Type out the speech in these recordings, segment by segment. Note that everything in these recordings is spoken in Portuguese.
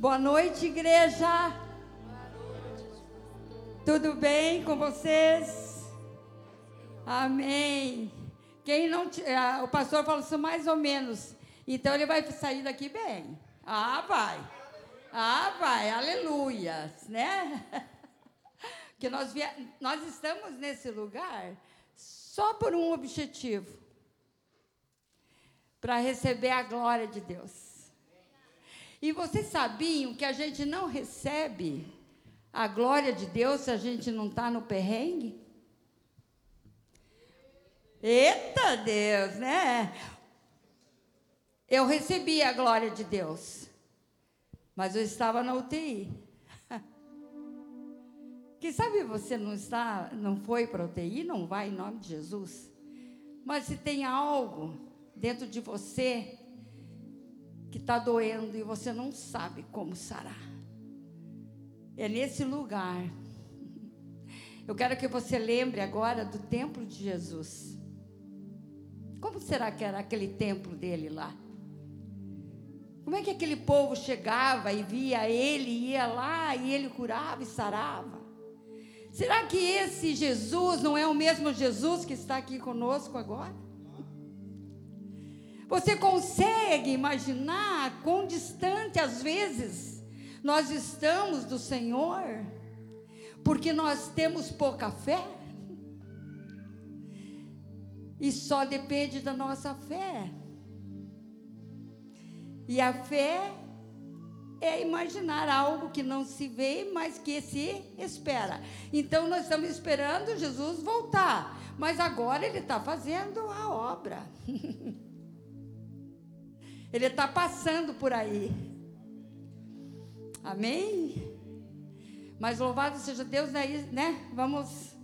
Boa noite, igreja. Tudo bem com vocês? Amém. Quem não, o pastor falou isso mais ou menos. Então ele vai sair daqui bem. Ah, vai. Ah, vai. Aleluia, né? Que nós, nós estamos nesse lugar só por um objetivo para receber a glória de Deus. E vocês sabiam que a gente não recebe a glória de Deus se a gente não está no perrengue? Eita Deus, né? Eu recebi a glória de Deus, mas eu estava na UTI. Quem sabe você não está, não foi para a UTI, não vai em nome de Jesus. Mas se tem algo dentro de você que está doendo e você não sabe como sarar. É nesse lugar. Eu quero que você lembre agora do templo de Jesus. Como será que era aquele templo dele lá? Como é que aquele povo chegava e via ele, ia lá e ele curava e sarava? Será que esse Jesus não é o mesmo Jesus que está aqui conosco agora? Você consegue imaginar quão distante às vezes nós estamos do Senhor? Porque nós temos pouca fé? E só depende da nossa fé. E a fé é imaginar algo que não se vê, mas que se espera. Então nós estamos esperando Jesus voltar, mas agora ele está fazendo a obra. Ele está passando por aí. Amém? Mas louvado seja Deus, né? né? Vamos,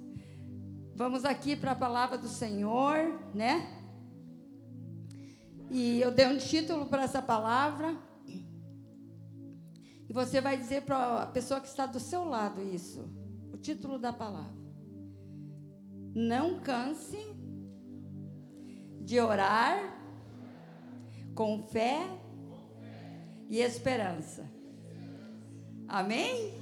vamos aqui para a palavra do Senhor, né? E eu dei um título para essa palavra. E você vai dizer para a pessoa que está do seu lado isso. O título da palavra. Não canse de orar com fé e esperança. Amém?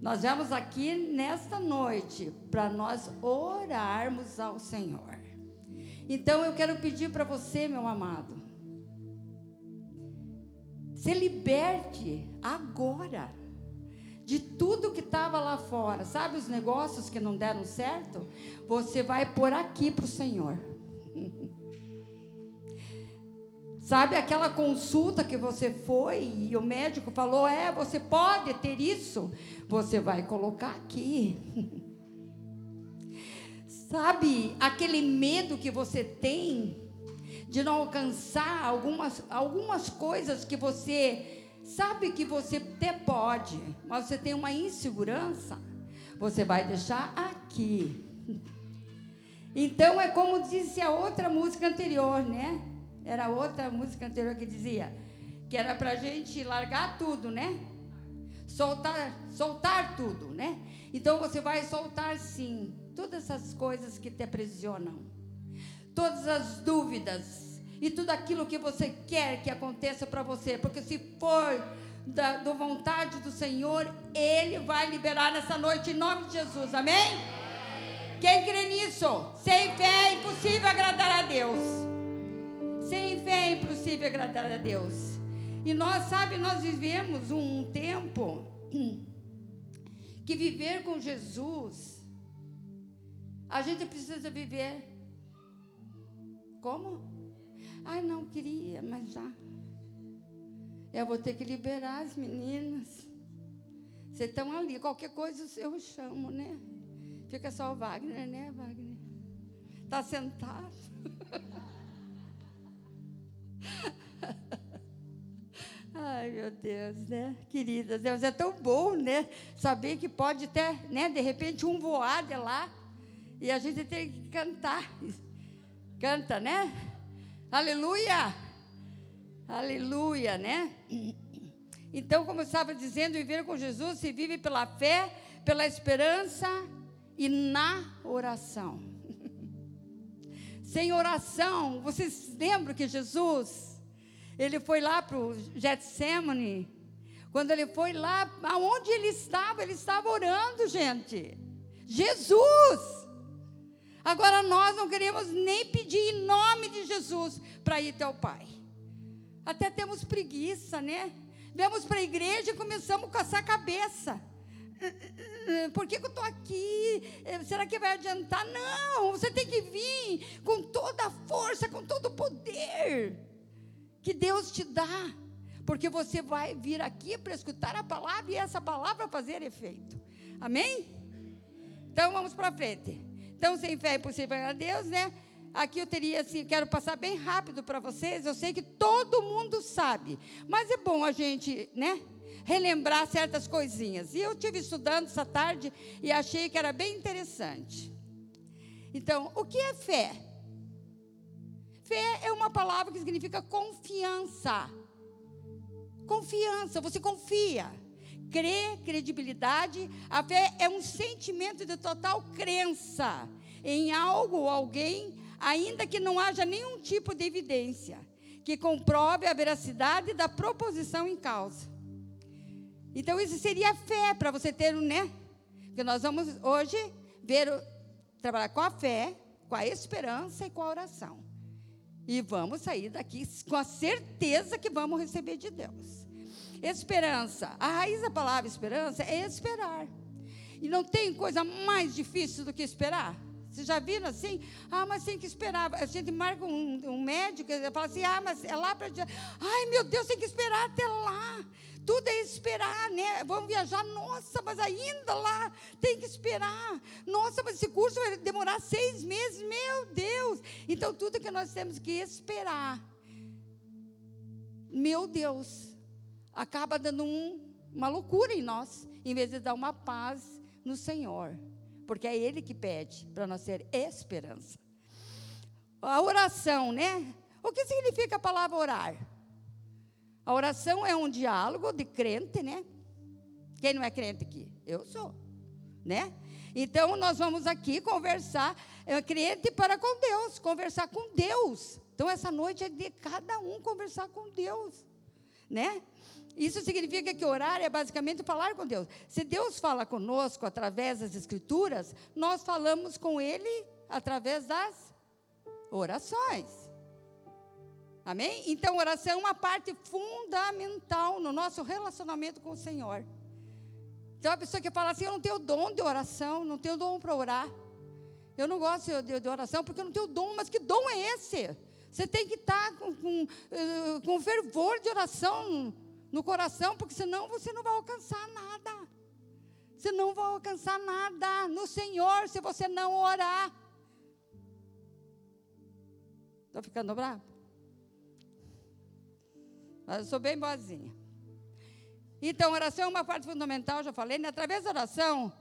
Nós vamos aqui nesta noite para nós orarmos ao Senhor. Então eu quero pedir para você, meu amado, se liberte agora de tudo que estava lá fora. Sabe os negócios que não deram certo? Você vai por aqui para o Senhor. Sabe aquela consulta que você foi e o médico falou: é, você pode ter isso? Você vai colocar aqui. Sabe aquele medo que você tem de não alcançar algumas, algumas coisas que você sabe que você até pode, mas você tem uma insegurança? Você vai deixar aqui. Então é como disse a outra música anterior, né? Era outra música anterior que dizia que era para a gente largar tudo, né? Soltar, soltar tudo, né? Então você vai soltar sim todas essas coisas que te aprisionam, todas as dúvidas e tudo aquilo que você quer que aconteça para você, porque se for da do vontade do Senhor, Ele vai liberar nessa noite em nome de Jesus, amém? Quem crê nisso? Sem fé é impossível agradar a Deus. Sem fé é impossível agradar a Deus. E nós, sabe, nós vivemos um tempo que viver com Jesus, a gente precisa viver. Como? Ai, não queria, mas já. Eu vou ter que liberar as meninas. Vocês estão ali, qualquer coisa eu chamo, né? Fica só o Wagner, né, Wagner? Está sentado. Ai, meu Deus, né? Querida, Deus é tão bom, né? Saber que pode ter, né? De repente, um voar de lá e a gente tem que cantar. Canta, né? Aleluia! Aleluia, né? Então, como eu estava dizendo, viver com Jesus se vive pela fé, pela esperança e na oração. Sem oração, vocês lembram que Jesus ele foi lá para o Getsemane, Quando ele foi lá, aonde ele estava? Ele estava orando, gente. Jesus! Agora nós não queremos nem pedir em nome de Jesus para ir até o Pai. Até temos preguiça, né? Vamos para a igreja e começamos a coçar a cabeça. Por que, que eu estou aqui? Será que vai adiantar? Não, você tem que vir com toda a força, com todo o poder que Deus te dá. Porque você vai vir aqui para escutar a palavra e essa palavra fazer efeito. Amém? Então vamos para frente. Então, sem fé é impossível a Deus, né? Aqui eu teria assim, quero passar bem rápido para vocês. Eu sei que todo mundo sabe, mas é bom a gente, né? Relembrar certas coisinhas. E eu tive estudando essa tarde e achei que era bem interessante. Então, o que é fé? Fé é uma palavra que significa confiança. Confiança, você confia. Crer, credibilidade. A fé é um sentimento de total crença em algo ou alguém, ainda que não haja nenhum tipo de evidência que comprove a veracidade da proposição em causa. Então, isso seria fé para você ter, né? Porque nós vamos hoje ver, trabalhar com a fé, com a esperança e com a oração. E vamos sair daqui com a certeza que vamos receber de Deus. Esperança. A raiz da palavra esperança é esperar. E não tem coisa mais difícil do que esperar. Vocês já viram assim? Ah, mas tem que esperar. A gente marca um, um médico e fala assim: ah, mas é lá para. Ai, meu Deus, tem que esperar até lá. Tudo é esperar, né? Vamos viajar, nossa, mas ainda lá tem que esperar. Nossa, mas esse curso vai demorar seis meses, meu Deus. Então, tudo que nós temos que esperar, meu Deus, acaba dando um, uma loucura em nós, em vez de dar uma paz no Senhor. Porque é Ele que pede para nós ter esperança. A oração, né? O que significa a palavra orar? A oração é um diálogo de crente, né? Quem não é crente aqui? Eu sou, né? Então nós vamos aqui conversar, é crente para com Deus, conversar com Deus. Então essa noite é de cada um conversar com Deus, né? Isso significa que orar é basicamente falar com Deus. Se Deus fala conosco através das Escrituras, nós falamos com Ele através das orações. Amém? Então, oração é uma parte fundamental no nosso relacionamento com o Senhor. Então, a pessoa que fala assim: Eu não tenho dom de oração, não tenho dom para orar. Eu não gosto de, de, oração porque eu não tenho dom, mas que dom é esse? Você tem que estar com, com, eh, com fervor de oração no coração, porque senão você não vai alcançar nada. Você não vai alcançar nada no Senhor se você não orar. Estou ficando bravo? Mas eu sou bem boazinha. Então, oração é uma parte fundamental, já falei, né? através da oração,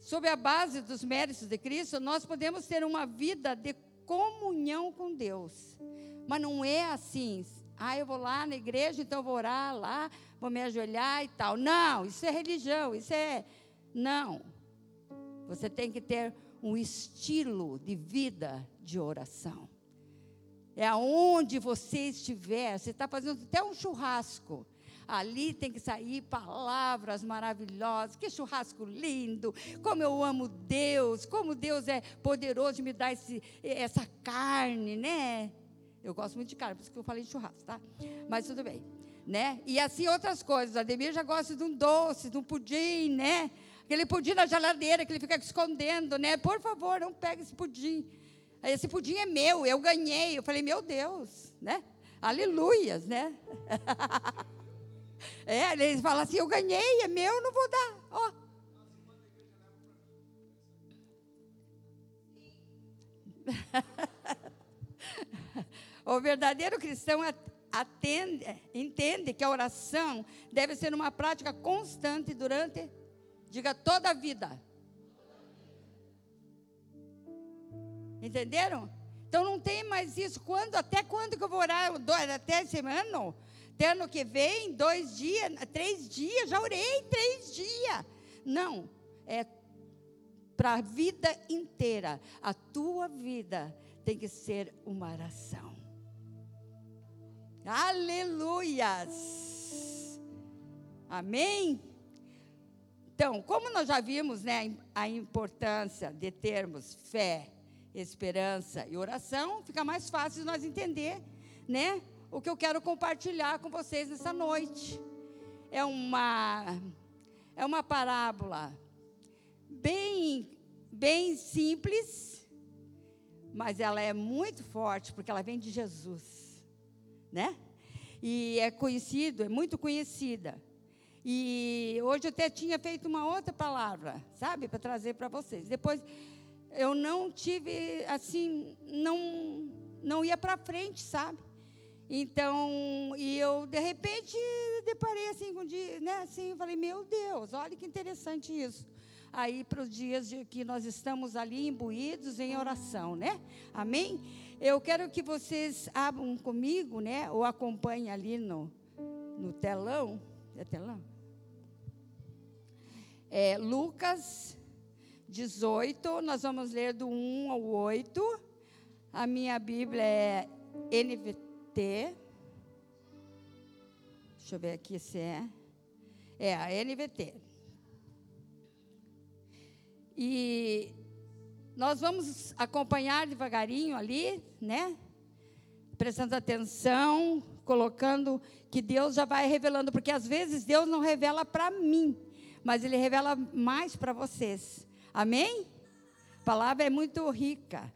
sob a base dos méritos de Cristo, nós podemos ter uma vida de comunhão com Deus. Mas não é assim, ah, eu vou lá na igreja, então vou orar lá, vou me ajoelhar e tal. Não, isso é religião, isso é. Não. Você tem que ter um estilo de vida de oração. É aonde você estiver, você está fazendo até um churrasco. Ali tem que sair palavras maravilhosas. Que churrasco lindo! Como eu amo Deus! Como Deus é poderoso de me dar esse, essa carne, né? Eu gosto muito de carne, por isso que eu falei de churrasco, tá? Mas tudo bem, né? E assim outras coisas. A Ademir já gosta de um doce, de um pudim, né? Aquele pudim na geladeira que ele fica escondendo, né? Por favor, não pegue esse pudim. Esse pudim é meu, eu ganhei. Eu falei, meu Deus, né? Aleluias, né? é, eles falam assim, eu ganhei, é meu, não vou dar. Ó. o verdadeiro cristão atende, entende que a oração deve ser uma prática constante durante, diga, toda a vida. Entenderam? Então não tem mais isso. Quando, até quando que eu vou orar? Até ano? Até ano que vem? Dois dias? Três dias? Já orei três dias. Não. É para a vida inteira. A tua vida tem que ser uma oração. Aleluias! Amém? Então, como nós já vimos, né, a importância de termos fé, esperança e oração, fica mais fácil nós entender, né, o que eu quero compartilhar com vocês nessa noite. É uma é uma parábola bem bem simples, mas ela é muito forte porque ela vem de Jesus, né? E é conhecido, é muito conhecida. E hoje eu até tinha feito uma outra palavra, sabe, para trazer para vocês. Depois eu não tive assim, não não ia para frente, sabe? Então, e eu de repente deparei assim com um dia, né, assim, eu falei: "Meu Deus, olha que interessante isso" aí para os dias de que nós estamos ali imbuídos em oração, né? Amém? Eu quero que vocês abram comigo, né? Ou acompanhem ali no, no telão. É telão? É, Lucas 18, nós vamos ler do 1 ao 8. A minha Bíblia é NVT. Deixa eu ver aqui se é. É a NVT. E nós vamos acompanhar devagarinho ali, né? Prestando atenção, colocando que Deus já vai revelando, porque às vezes Deus não revela para mim, mas Ele revela mais para vocês. Amém? A palavra é muito rica.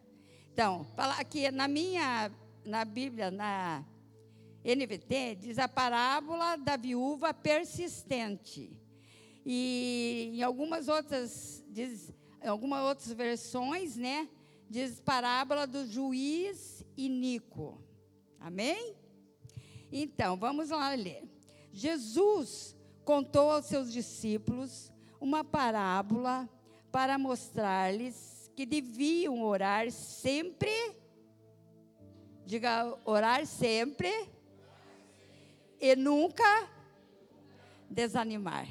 Então, aqui na minha, na Bíblia, na NVT, diz a parábola da viúva persistente. E em algumas outras, diz, em algumas outras versões, né, diz parábola do juiz iníquo. Amém? Então, vamos lá ler. Jesus contou aos seus discípulos uma parábola para mostrar-lhes que deviam orar sempre. Diga, orar sempre e nunca desanimar.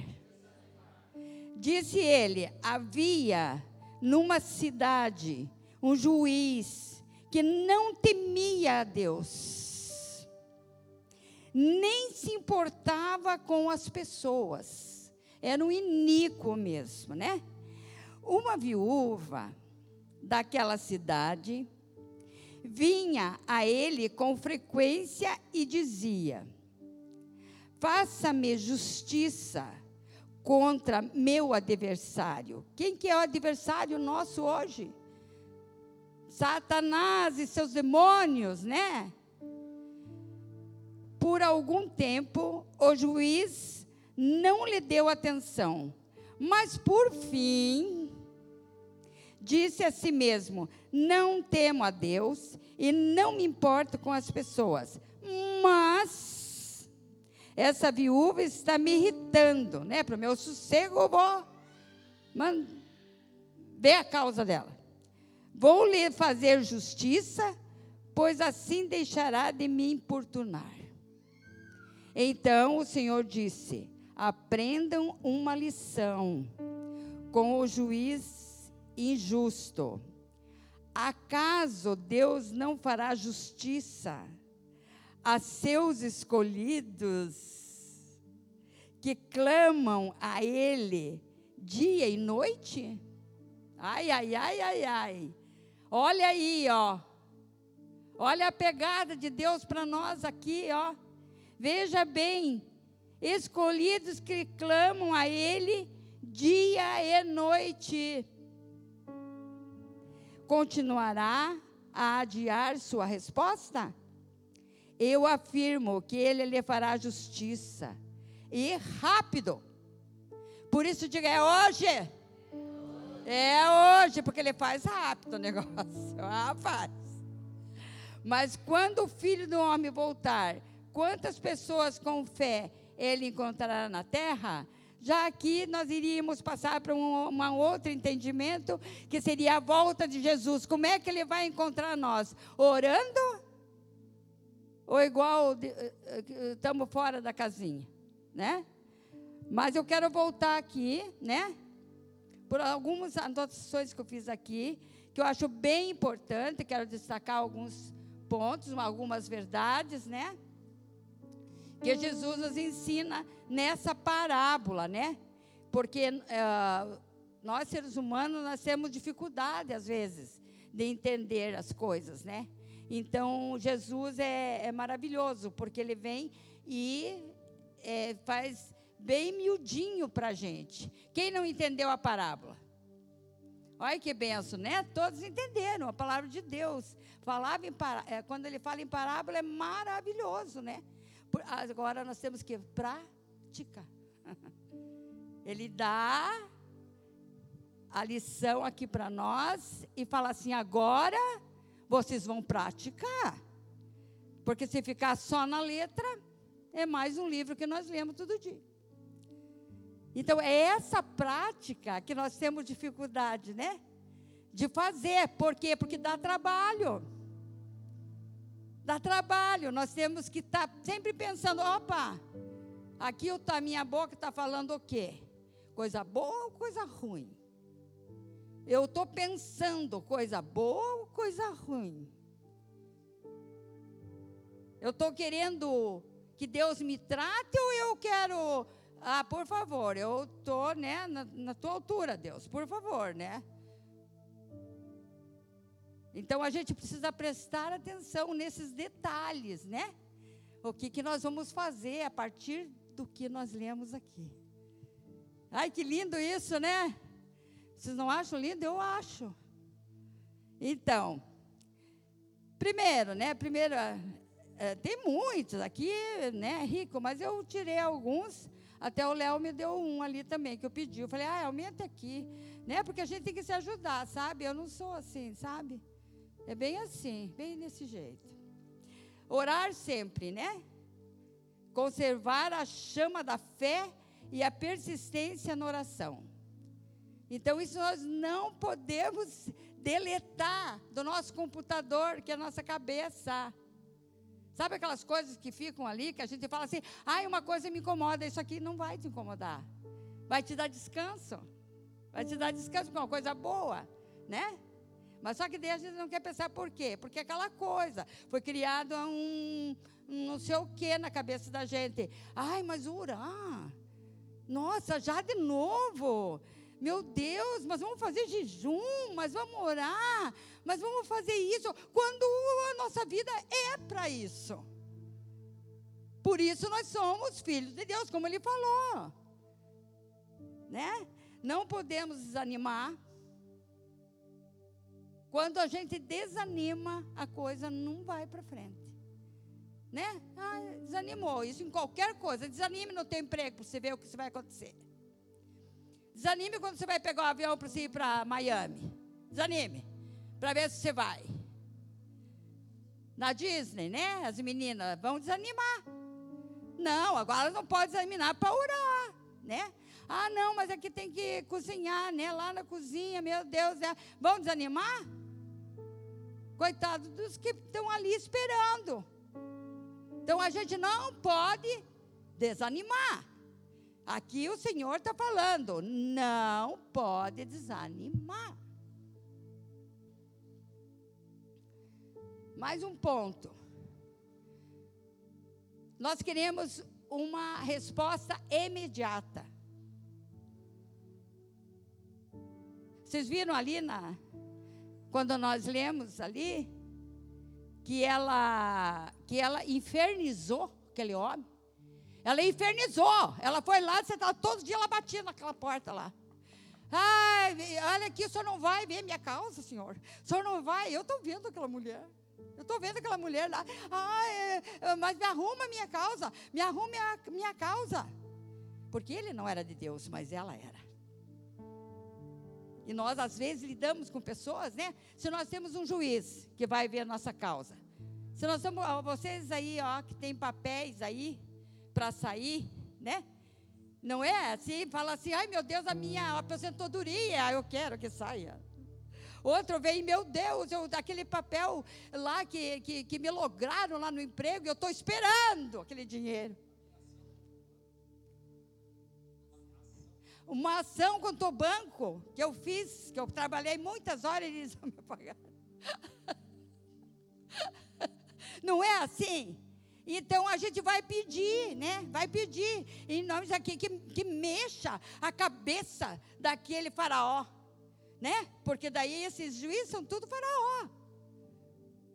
Disse ele: havia numa cidade um juiz que não temia a Deus, nem se importava com as pessoas, era um iníquo mesmo, né? Uma viúva daquela cidade vinha a ele com frequência e dizia: Faça-me justiça contra meu adversário. Quem que é o adversário nosso hoje? Satanás e seus demônios, né? Por algum tempo, o juiz não lhe deu atenção, mas por fim, disse a si mesmo: Não temo a Deus e não me importo com as pessoas, mas essa viúva está me irritando, né? Para o meu sossego, eu vou ver a causa dela. Vou lhe fazer justiça, pois assim deixará de me importunar. Então o Senhor disse: aprendam uma lição com o juiz injusto. Acaso Deus não fará justiça? A seus escolhidos que clamam a Ele dia e noite? Ai, ai, ai, ai, ai. Olha aí, ó. Olha a pegada de Deus para nós aqui, ó. Veja bem, escolhidos que clamam a Ele dia e noite. Continuará a adiar sua resposta? Eu afirmo que ele lhe fará justiça. E rápido. Por isso diga, é hoje. É hoje, porque ele faz rápido o negócio. Ah, faz. Mas quando o filho do homem voltar, quantas pessoas com fé ele encontrará na terra? Já aqui nós iríamos passar para um, um outro entendimento, que seria a volta de Jesus. Como é que ele vai encontrar nós? Orando ou igual estamos eh, eh, fora da casinha, né? Mas eu quero voltar aqui, né? Por algumas anotações que eu fiz aqui, que eu acho bem importante, quero destacar alguns pontos, algumas verdades, né? que Jesus nos ensina nessa parábola, né? Porque uh, nós, seres humanos, nós temos dificuldade, às vezes, de entender as coisas, né? Então, Jesus é, é maravilhoso, porque ele vem e é, faz bem miudinho para a gente. Quem não entendeu a parábola? Olha que benção, né? Todos entenderam a palavra de Deus. Falava em pará... é, quando ele fala em parábola é maravilhoso, né? Agora nós temos que praticar. Ele dá a lição aqui para nós e fala assim: agora vocês vão praticar. Porque se ficar só na letra, é mais um livro que nós lemos todo dia. Então, é essa prática que nós temos dificuldade, né? De fazer. Por quê? Porque dá trabalho. Dá trabalho. Nós temos que estar tá sempre pensando: opa, aqui a minha boca está falando o quê? Coisa boa ou coisa ruim? Eu estou pensando coisa boa ou coisa ruim? Eu estou querendo que Deus me trate ou eu quero ah, por favor, eu estou né, na, na tua altura, Deus, por favor, né? Então a gente precisa prestar atenção nesses detalhes, né? O que, que nós vamos fazer a partir do que nós lemos aqui. Ai, que lindo isso, né? Vocês não acham lindo? Eu acho. Então, primeiro, né? Primeiro, é, tem muitos aqui, né? Rico, mas eu tirei alguns até o Léo me deu um ali também, que eu pedi. Eu falei, ah, aumenta aqui. Né? Porque a gente tem que se ajudar, sabe? Eu não sou assim, sabe? É bem assim, bem desse jeito. Orar sempre, né? Conservar a chama da fé e a persistência na oração. Então, isso nós não podemos deletar do nosso computador, que é a nossa cabeça. Sabe aquelas coisas que ficam ali, que a gente fala assim, ai, uma coisa me incomoda, isso aqui não vai te incomodar. Vai te dar descanso. Vai te dar descanso com uma coisa boa, né? Mas só que daí a gente não quer pensar por quê? Porque aquela coisa foi criado um, um não sei o quê na cabeça da gente. Ai, mas orar. Nossa, já de novo. Meu Deus, mas vamos fazer jejum, mas vamos orar, mas vamos fazer isso, quando a nossa vida é para isso. Por isso nós somos filhos de Deus, como ele falou. Né? Não podemos desanimar. Quando a gente desanima, a coisa não vai para frente. Né? Ah, desanimou. Isso em qualquer coisa. Desanime no teu emprego para você ver o que vai acontecer. Desanime quando você vai pegar o um avião para ir para Miami. Desanime. Para ver se você vai. Na Disney, né? As meninas vão desanimar. Não, agora não pode desanimar para orar, né? Ah, não, mas aqui tem que cozinhar, né? Lá na cozinha, meu Deus, né? Vão desanimar? Coitado dos que estão ali esperando. Então a gente não pode desanimar. Aqui o Senhor está falando, não pode desanimar. Mais um ponto. Nós queremos uma resposta imediata. Vocês viram ali na quando nós lemos ali que ela que ela infernizou aquele homem? Ela infernizou. Ela foi lá, você estava todo dia ela batia naquela porta lá. Ai, olha aqui, o senhor não vai ver minha causa, senhor. O senhor não vai. Eu estou vendo aquela mulher. Eu estou vendo aquela mulher lá. Ai, mas me arruma minha causa. Me arruma minha, minha causa. Porque ele não era de Deus, mas ela era. E nós, às vezes, lidamos com pessoas, né? Se nós temos um juiz que vai ver a nossa causa. Se nós temos, vocês aí, ó, que tem papéis aí, para sair, né? Não é assim, fala assim, ai meu Deus, a minha aposentadoria, eu quero que saia. Outro vem, meu Deus, eu, aquele papel lá que, que, que me lograram lá no emprego, eu estou esperando aquele dinheiro. Uma ação contra o banco que eu fiz, que eu trabalhei muitas horas e eles não me pagaram. Não é assim? Então a gente vai pedir, né? Vai pedir em nome aqui que, que mexa a cabeça daquele faraó, né? Porque daí esses juízes são tudo faraó.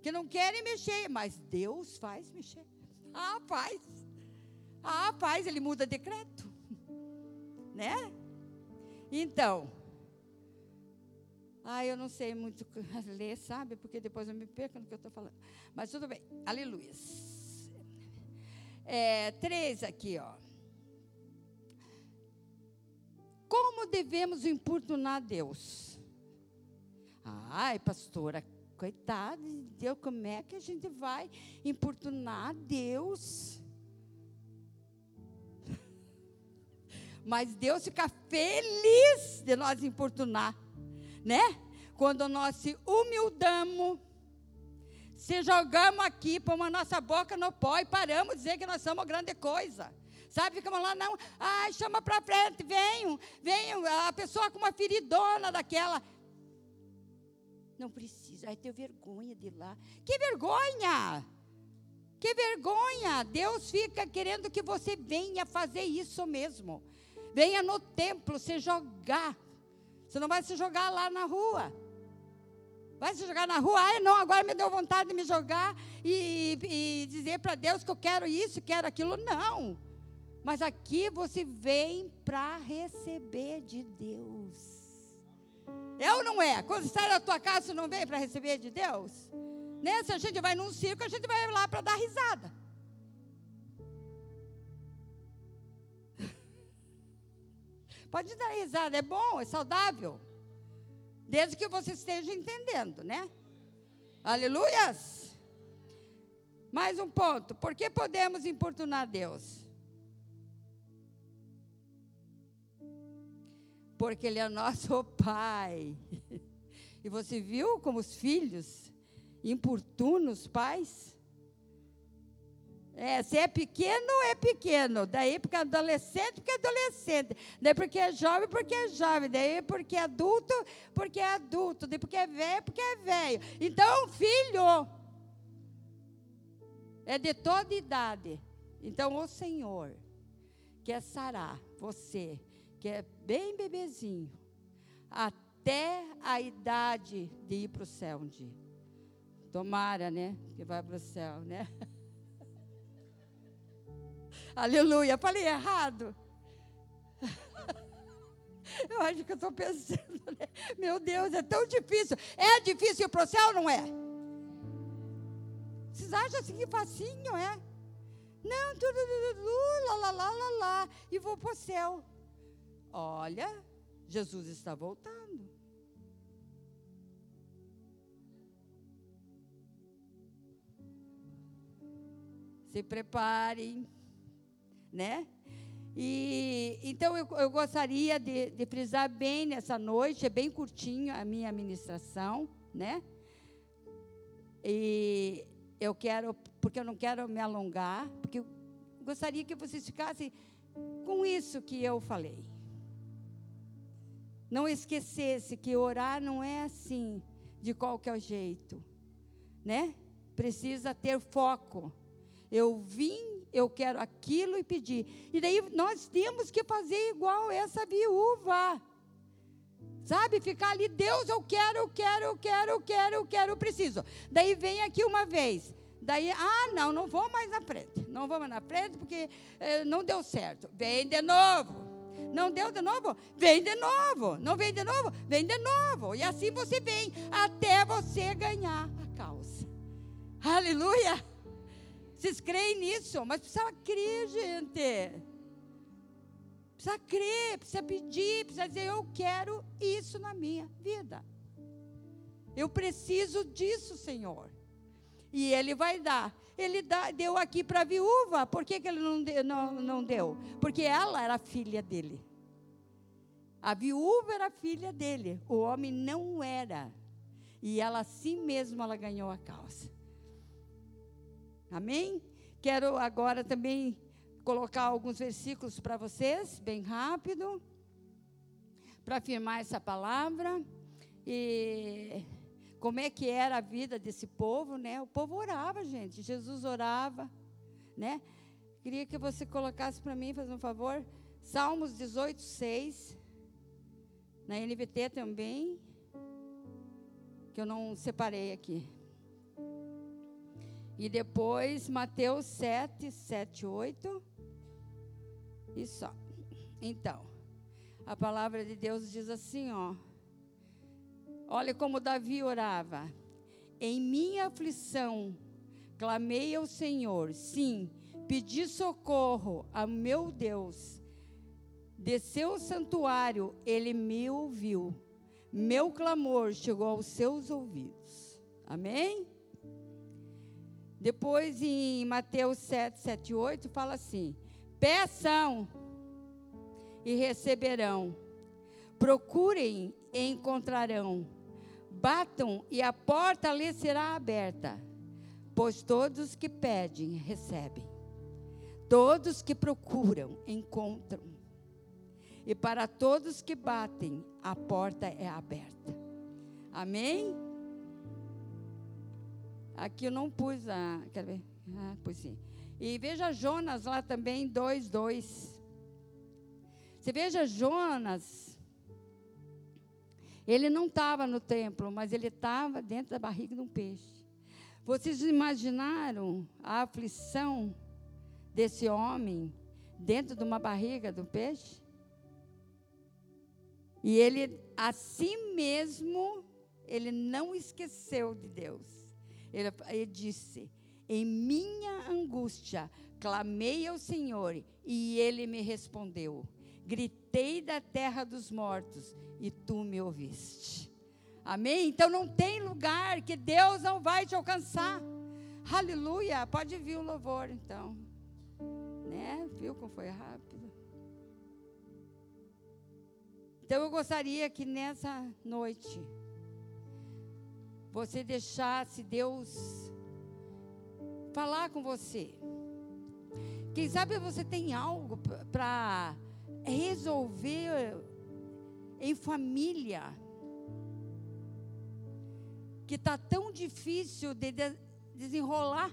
Que não querem mexer, mas Deus faz mexer. Ah, faz. Ah, faz, ele muda decreto. Né? Então, ah, eu não sei muito ler, sabe? Porque depois eu me perco no que eu estou falando. Mas tudo bem. Aleluia. É, três aqui, ó. Como devemos importunar Deus? Ai, pastora, coitado de Deus, como é que a gente vai importunar Deus? Mas Deus fica feliz de nós importunar né? Quando nós se humildamos, se jogamos aqui, pomos a nossa boca no pó e paramos de dizer que nós somos grande coisa. Sabe, ficamos lá, não, ai, chama para frente, venham, venham, a pessoa com uma feridona daquela. Não precisa, ai, tenho vergonha de ir lá. Que vergonha! Que vergonha! Deus fica querendo que você venha fazer isso mesmo. Venha no templo se jogar você não vai se jogar lá na rua. Vai se jogar na rua, ah, não, agora me deu vontade de me jogar e, e dizer para Deus que eu quero isso, quero aquilo. Não. Mas aqui você vem para receber de Deus. É ou não é? Quando sai da tua casa, você não vem para receber de Deus? Né? Se a gente vai num circo, a gente vai lá para dar risada. Pode dar risada, é bom, é saudável. Desde que você esteja entendendo, né? Aleluias! Mais um ponto. Por que podemos importunar Deus? Porque Ele é nosso Pai. E você viu como os filhos importunam os pais? É, se é pequeno, é pequeno. Daí porque é adolescente, porque é adolescente. Daí porque é jovem, porque é jovem. Daí porque é adulto, porque é adulto. Daí porque é velho, porque é velho. Então, filho é de toda idade. Então, o Senhor quer sarar você, que é bem bebezinho, até a idade de ir para o céu um dia. Tomara, né? Que vai para o céu, né? Aleluia. Falei errado. Eu acho que eu estou pensando, né? meu Deus, é tão difícil. É difícil ir para o céu, não é? Vocês acham assim que facinho, é? Não, tudo, lá, lá, lá, lá, lá, e vou para o céu. Olha, Jesus está voltando. Se preparem né? E então eu, eu gostaria de, de, frisar bem nessa noite, é bem curtinho a minha ministração, né? E eu quero, porque eu não quero me alongar, porque eu gostaria que vocês ficassem com isso que eu falei. Não esquecesse que orar não é assim, de qualquer jeito, né? Precisa ter foco. Eu vim eu quero aquilo e pedir. E daí nós temos que fazer igual essa viúva. Sabe, ficar ali, Deus, eu quero, eu quero, eu quero, eu quero, eu quero, eu preciso. Daí vem aqui uma vez. Daí, ah, não, não vou mais na frente. Não vou mais na frente porque eh, não deu certo. Vem de novo. Não deu de novo? Vem de novo. Não vem de novo? Vem de novo. E assim você vem até você ganhar a causa. Aleluia. Vocês creem nisso? Mas precisa crer, gente. Precisa crer, precisa pedir, precisa dizer: Eu quero isso na minha vida. Eu preciso disso, Senhor. E Ele vai dar. Ele dá, deu aqui para a viúva. Por que, que ele não deu, não, não deu? Porque ela era filha dele. A viúva era filha dele. O homem não era. E ela, assim mesmo, ela ganhou a causa. Amém? Quero agora também colocar alguns versículos para vocês, bem rápido, para afirmar essa palavra. E como é que era a vida desse povo, né? O povo orava, gente. Jesus orava, né? Queria que você colocasse para mim, faz um favor, Salmos 18, 6. Na NVT também, que eu não separei aqui. E depois Mateus 7, 7, 8. E só. Então, a palavra de Deus diz assim, ó. Olha como Davi orava. Em minha aflição, clamei ao Senhor. Sim, pedi socorro ao meu Deus. Desceu ao santuário, ele me ouviu. Meu clamor chegou aos seus ouvidos. Amém? Depois, em Mateus 7, 7 8, fala assim: Peçam e receberão. Procurem e encontrarão. Batam e a porta lhes será aberta. Pois todos que pedem, recebem. Todos que procuram, encontram. E para todos que batem, a porta é aberta. Amém? Aqui eu não pus a. Quer ver? Ah, pus sim. E veja Jonas lá também, 2, 2. Você veja Jonas. Ele não estava no templo, mas ele estava dentro da barriga de um peixe. Vocês imaginaram a aflição desse homem dentro de uma barriga do peixe? E ele, assim mesmo, ele não esqueceu de Deus. Ele, ele disse: Em minha angústia, clamei ao Senhor e ele me respondeu. Gritei da terra dos mortos e tu me ouviste. Amém? Então não tem lugar que Deus não vai te alcançar. Aleluia. Pode vir o louvor então. Né? Viu como foi rápido? Então eu gostaria que nessa noite você deixasse Deus falar com você. Quem sabe você tem algo para resolver em família que está tão difícil de desenrolar.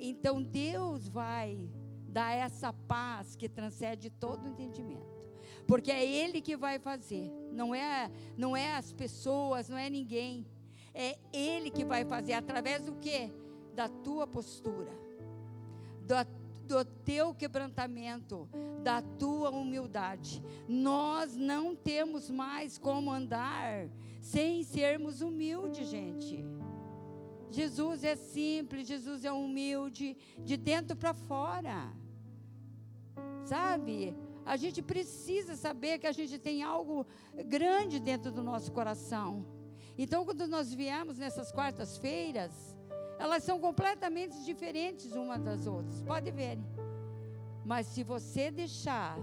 Então Deus vai dar essa paz que transcende todo entendimento. Porque é ele que vai fazer, não é, não é as pessoas, não é ninguém. É ele que vai fazer através do quê? Da tua postura. Do, do teu quebrantamento, da tua humildade. Nós não temos mais como andar sem sermos humildes, gente. Jesus é simples, Jesus é humilde, de dentro para fora. Sabe? A gente precisa saber que a gente tem algo grande dentro do nosso coração. Então, quando nós viemos nessas quartas-feiras, elas são completamente diferentes umas das outras. Pode ver. Mas se você deixar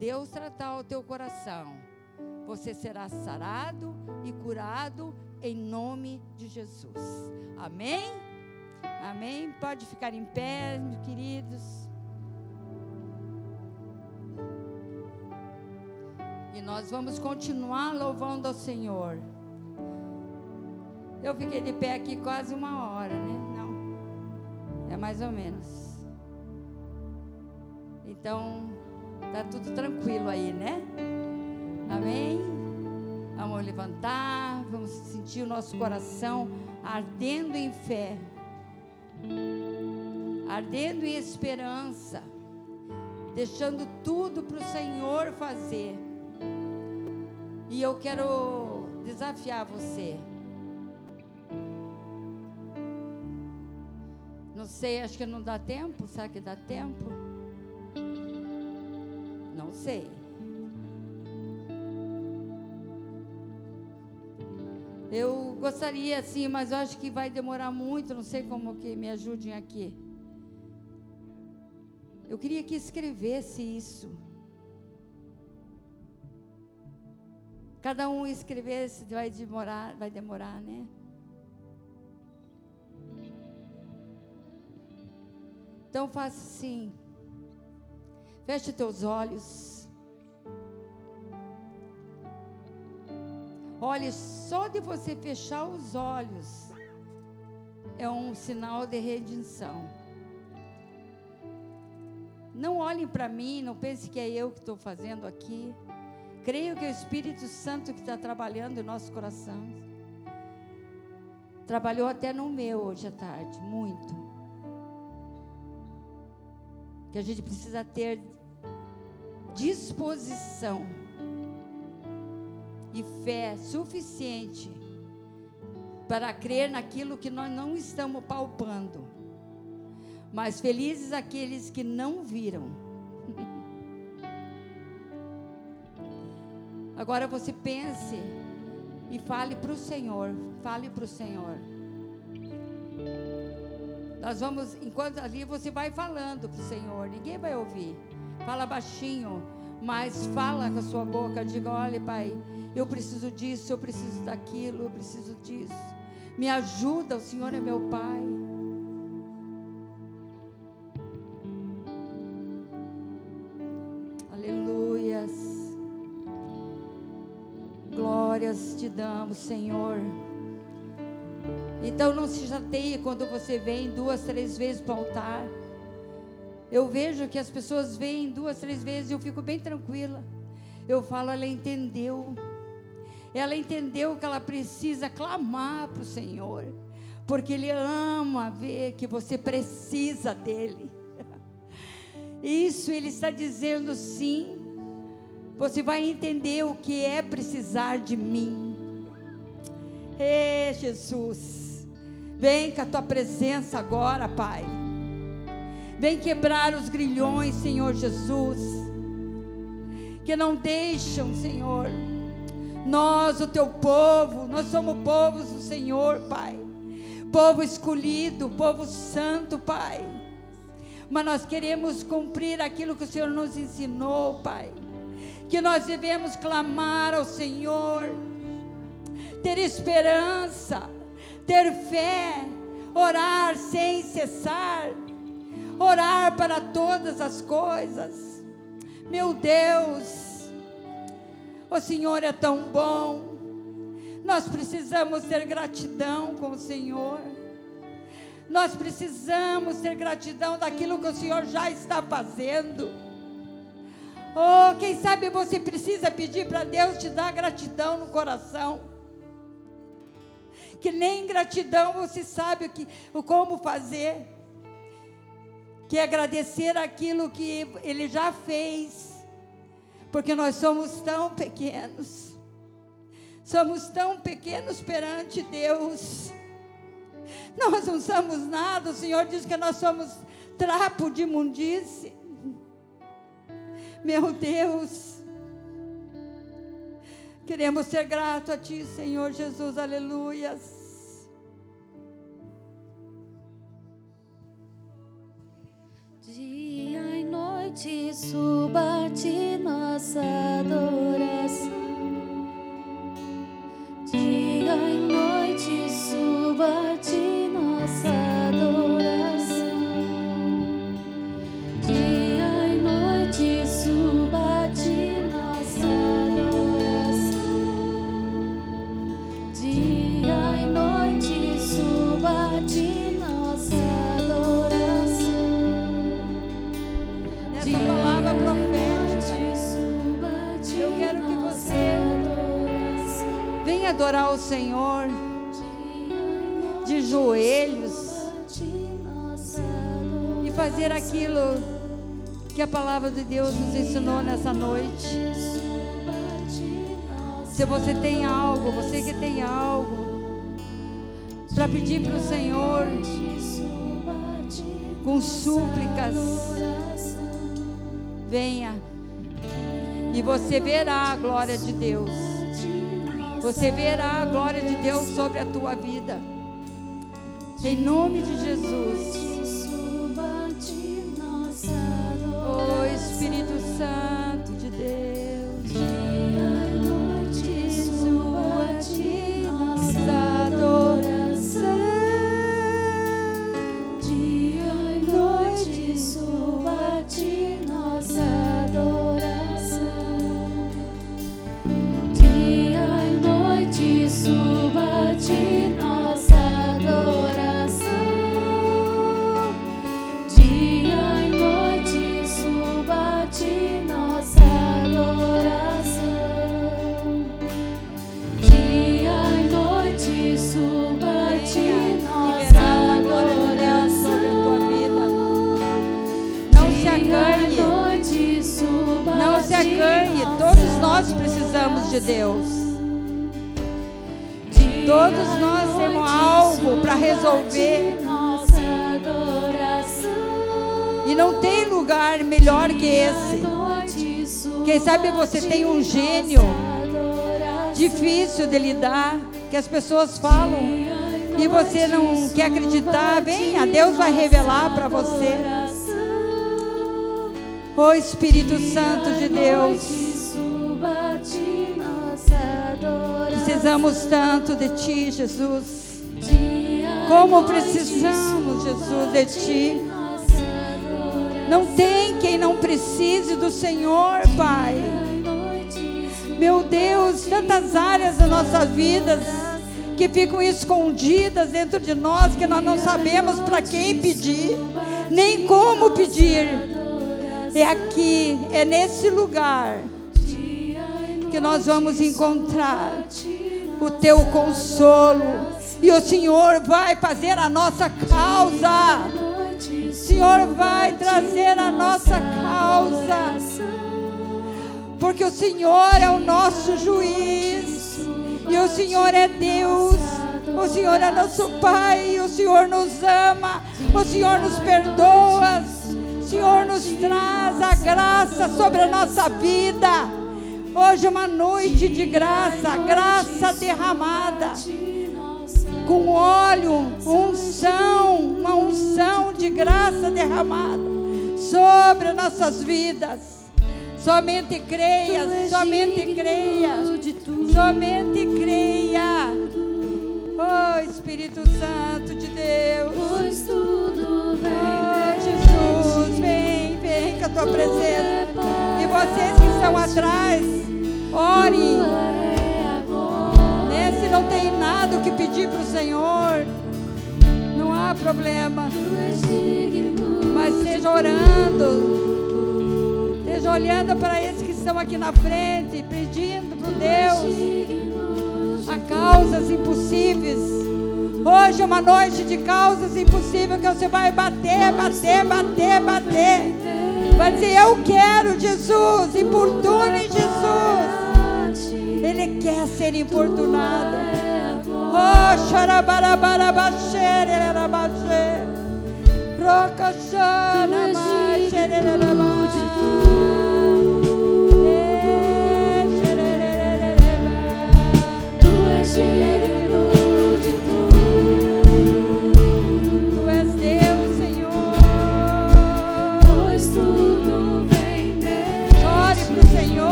Deus tratar o teu coração, você será sarado e curado em nome de Jesus. Amém? Amém? Pode ficar em pé, meus queridos. E nós vamos continuar louvando ao Senhor. Eu fiquei de pé aqui quase uma hora, né? Não. É mais ou menos. Então, tá tudo tranquilo aí, né? Amém? Vamos levantar, vamos sentir o nosso coração ardendo em fé, ardendo em esperança, deixando tudo para o Senhor fazer. E eu quero desafiar você. Não sei, acho que não dá tempo. Será que dá tempo? Não sei. Eu gostaria, sim, mas eu acho que vai demorar muito, não sei como que me ajudem aqui. Eu queria que escrevesse isso. Cada um escrevesse, vai demorar, vai demorar, né? Então faça assim. Feche teus olhos. Olhe, só de você fechar os olhos, é um sinal de redenção. Não olhem para mim, não pense que é eu que estou fazendo aqui. Creio que é o Espírito Santo que está trabalhando em nosso coração. Trabalhou até no meu hoje à tarde, muito. Que a gente precisa ter disposição e fé suficiente para crer naquilo que nós não estamos palpando. Mas felizes aqueles que não viram. Agora você pense e fale para o Senhor, fale para o Senhor. Nós vamos, enquanto ali você vai falando para o Senhor, ninguém vai ouvir. Fala baixinho, mas fala com a sua boca, diga: olha, Pai, eu preciso disso, eu preciso daquilo, eu preciso disso. Me ajuda, o Senhor é meu Pai. Damos, Senhor. Então não se chateie quando você vem duas, três vezes para o altar. Eu vejo que as pessoas vêm duas, três vezes e eu fico bem tranquila. Eu falo, ela entendeu. Ela entendeu que ela precisa clamar para o Senhor, porque Ele ama ver que você precisa dEle. Isso Ele está dizendo sim. Você vai entender o que é precisar de mim. Ei, Jesus, vem com a tua presença agora, Pai. Vem quebrar os grilhões, Senhor Jesus, que não deixam, Senhor, nós, o teu povo, nós somos povos do Senhor, Pai. Povo escolhido, povo santo, Pai. Mas nós queremos cumprir aquilo que o Senhor nos ensinou, Pai. Que nós devemos clamar ao Senhor, ter esperança, ter fé, orar sem cessar, orar para todas as coisas. Meu Deus, o Senhor é tão bom. Nós precisamos ter gratidão com o Senhor. Nós precisamos ter gratidão daquilo que o Senhor já está fazendo. Oh, quem sabe você precisa pedir para Deus te dar gratidão no coração. Que nem gratidão você sabe o que, o como fazer. Que é agradecer aquilo que Ele já fez porque nós somos tão pequenos. Somos tão pequenos perante Deus. Nós não somos nada. O Senhor diz que nós somos trapo de imundície. Meu Deus. Queremos ser grato a Ti, Senhor Jesus. Aleluias. Dia e noite suba-te nossa adoração. Dia e noite suba-te nossa adoração. Adorar o Senhor de joelhos e fazer aquilo que a palavra de Deus nos ensinou nessa noite. Se você tem algo, você que tem algo para pedir para o Senhor com súplicas, venha e você verá a glória de Deus. Você verá a glória de Deus sobre a tua vida. Em nome de Jesus. De Deus. Todos nós temos algo para resolver. E não tem lugar melhor que esse. Quem sabe você tem um gênio difícil de lidar, que as pessoas falam e você não quer acreditar. Venha, Deus vai revelar para você. Ô Espírito Santo de Deus, precisamos tanto de Ti, Jesus. Como precisamos, Jesus, de Ti. Não tem quem não precise do Senhor, Pai. Meu Deus, tantas áreas da nossa vida que ficam escondidas dentro de nós que nós não sabemos para quem pedir, nem como pedir. É aqui, é nesse lugar que nós vamos encontrar o teu consolo. E o Senhor vai fazer a nossa causa. O Senhor vai trazer a nossa causa. Porque o Senhor é o nosso juiz. E o Senhor é Deus. O Senhor é nosso Pai. O Senhor nos ama. O Senhor nos perdoa. O Senhor nos traz a graça sobre a nossa vida. Hoje é uma noite de graça, graça derramada. Com óleo, unção, uma unção de graça derramada sobre as nossas vidas. Somente creia, somente creia, somente creia. Oh Espírito Santo de Deus. Pois tudo vem Oh, Jesus, vem, vem com a tua presença. Vocês que estão atrás, agora. Né? Se não tem nada o que pedir para o Senhor, não há problema. Mas esteja orando. Esteja olhando para esses que estão aqui na frente, pedindo para Deus a causas impossíveis. Hoje é uma noite de causas impossíveis que você vai bater, bater, bater, bater. Vai dizer, eu quero Jesus, importune Jesus. Ele quer ser importunado. Oh, xarabarabarabaxere, arabaxê. Rocaxana, maxere,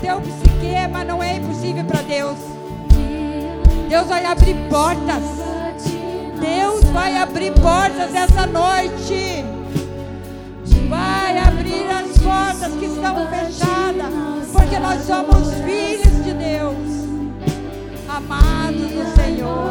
teu psique, mas não é impossível para Deus. Deus vai abrir portas. Deus vai abrir portas essa noite. Vai abrir as portas que estão fechadas. Porque nós somos filhos de Deus. Amados do Senhor.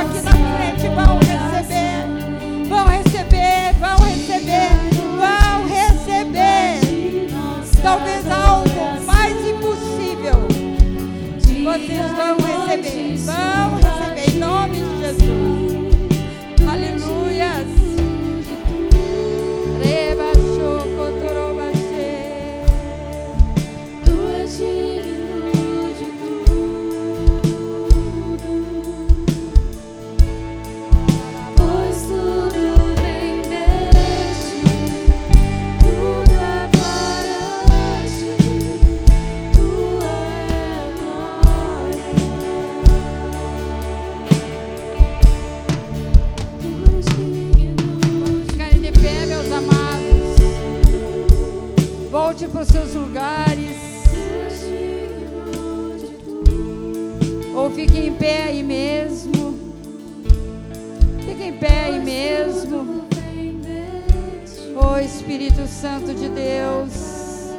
Aqui na frente vão receber. Vão receber, vão receber, vão receber. Talvez algo mais impossível. Vocês vão receber, vão Santo de Deus.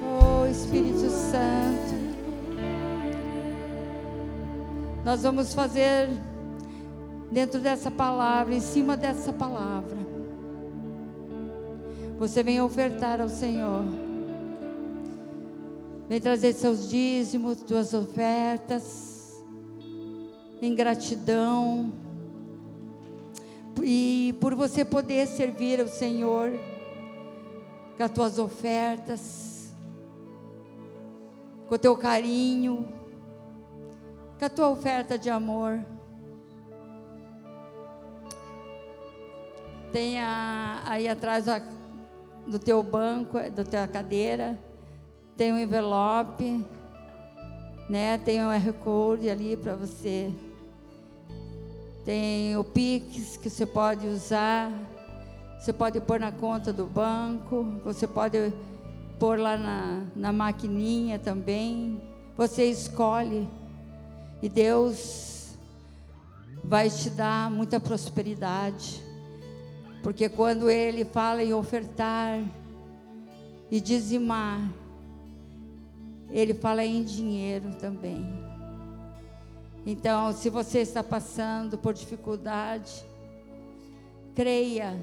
Oh Espírito Santo. Nós vamos fazer dentro dessa palavra, em cima dessa palavra. Você vem ofertar ao Senhor. Vem trazer seus dízimos, suas ofertas, em gratidão. E por você poder servir ao Senhor com as tuas ofertas, com o teu carinho, com a tua oferta de amor. Tem a- aí atrás a- do teu banco, da tua cadeira, tem um envelope, né? Tem um R Code ali para você. Tem o Pix que você pode usar. Você pode pôr na conta do banco. Você pode pôr lá na, na maquininha também. Você escolhe. E Deus vai te dar muita prosperidade. Porque quando Ele fala em ofertar e dizimar, Ele fala em dinheiro também. Então, se você está passando por dificuldade, creia.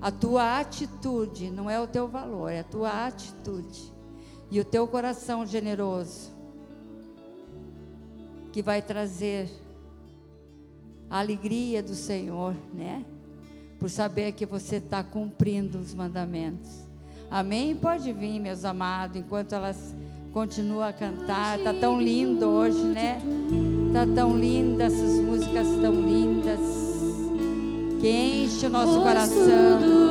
A tua atitude não é o teu valor, é a tua atitude e o teu coração generoso que vai trazer a alegria do Senhor, né? Por saber que você está cumprindo os mandamentos. Amém? Pode vir, meus amados, enquanto elas continuam a cantar. Tá tão lindo hoje, né? Tá tão linda, essas músicas tão lindas. Que enche o nosso coração.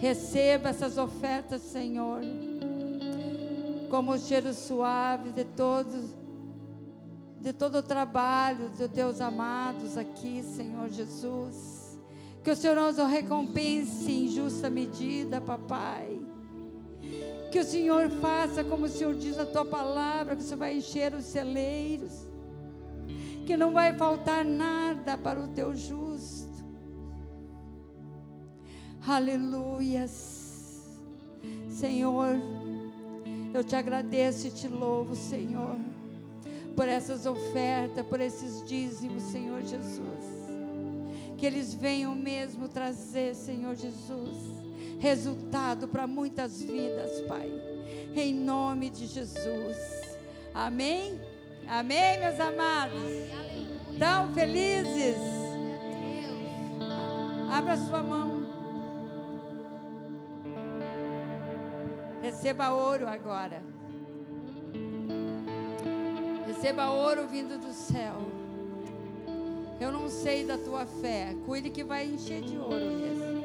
Receba essas ofertas, Senhor, como o cheiro suave de todos, de todo o trabalho dos teus amados aqui, Senhor Jesus. Que o Senhor nos recompense em justa medida, papai. Que o Senhor faça como o Senhor diz na tua palavra, que o Senhor vai encher os celeiros, que não vai faltar nada para o teu justo. Aleluias. Senhor, eu te agradeço e te louvo, Senhor, por essas ofertas, por esses dízimos, Senhor Jesus. Que eles venham mesmo trazer, Senhor Jesus, resultado para muitas vidas, Pai. Em nome de Jesus. Amém? Amém, meus amados? Tão felizes? Abra sua mão. Receba ouro agora. Receba ouro vindo do céu. Eu não sei da tua fé. Cuide que vai encher de ouro mesmo.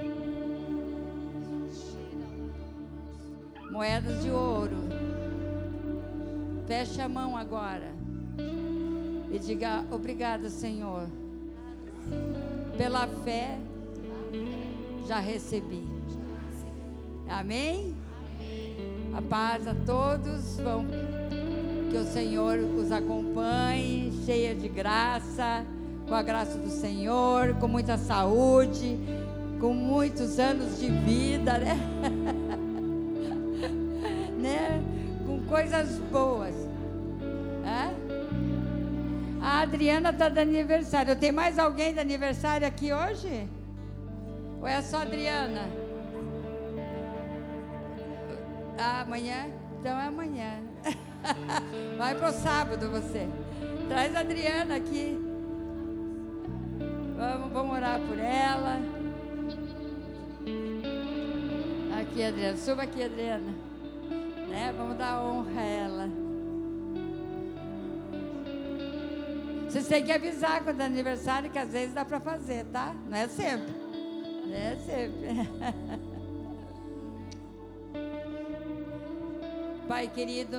Moedas de ouro. Feche a mão agora. E diga obrigada, Senhor. Pela fé já recebi. Amém? A paz a todos. Vão que o Senhor os acompanhe, cheia de graça, com a graça do Senhor, com muita saúde, com muitos anos de vida, né? né? Com coisas boas. É? A Adriana está de aniversário. Tem mais alguém de aniversário aqui hoje? Ou é só a Adriana? Ah, amanhã? Então é amanhã. Vai pro sábado você. Traz a Adriana aqui. Vamos, vamos orar por ela. Aqui, Adriana. Suba aqui, Adriana. Né? Vamos dar honra a ela. Vocês têm que avisar quando é aniversário, que às vezes dá para fazer, tá? Não é sempre. Não é sempre. Pai querido,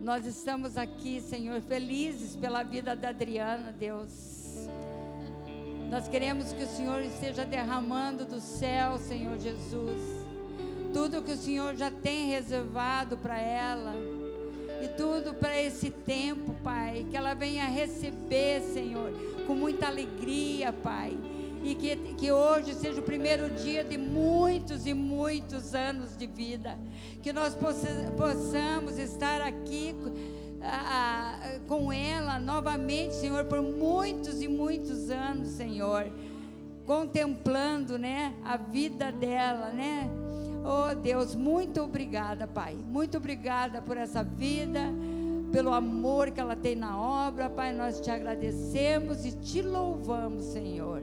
nós estamos aqui, Senhor, felizes pela vida da Adriana, Deus. Nós queremos que o Senhor esteja derramando do céu, Senhor Jesus, tudo que o Senhor já tem reservado para ela. E tudo para esse tempo, Pai, que ela venha receber, Senhor, com muita alegria, Pai. E que, que hoje seja o primeiro dia de muitos e muitos anos de vida. Que nós possa- possamos estar aqui ah, ah, com ela novamente, Senhor, por muitos e muitos anos, Senhor. Contemplando, né, a vida dela, né? Oh Deus, muito obrigada, Pai. Muito obrigada por essa vida, pelo amor que ela tem na obra, Pai. Nós te agradecemos e te louvamos, Senhor.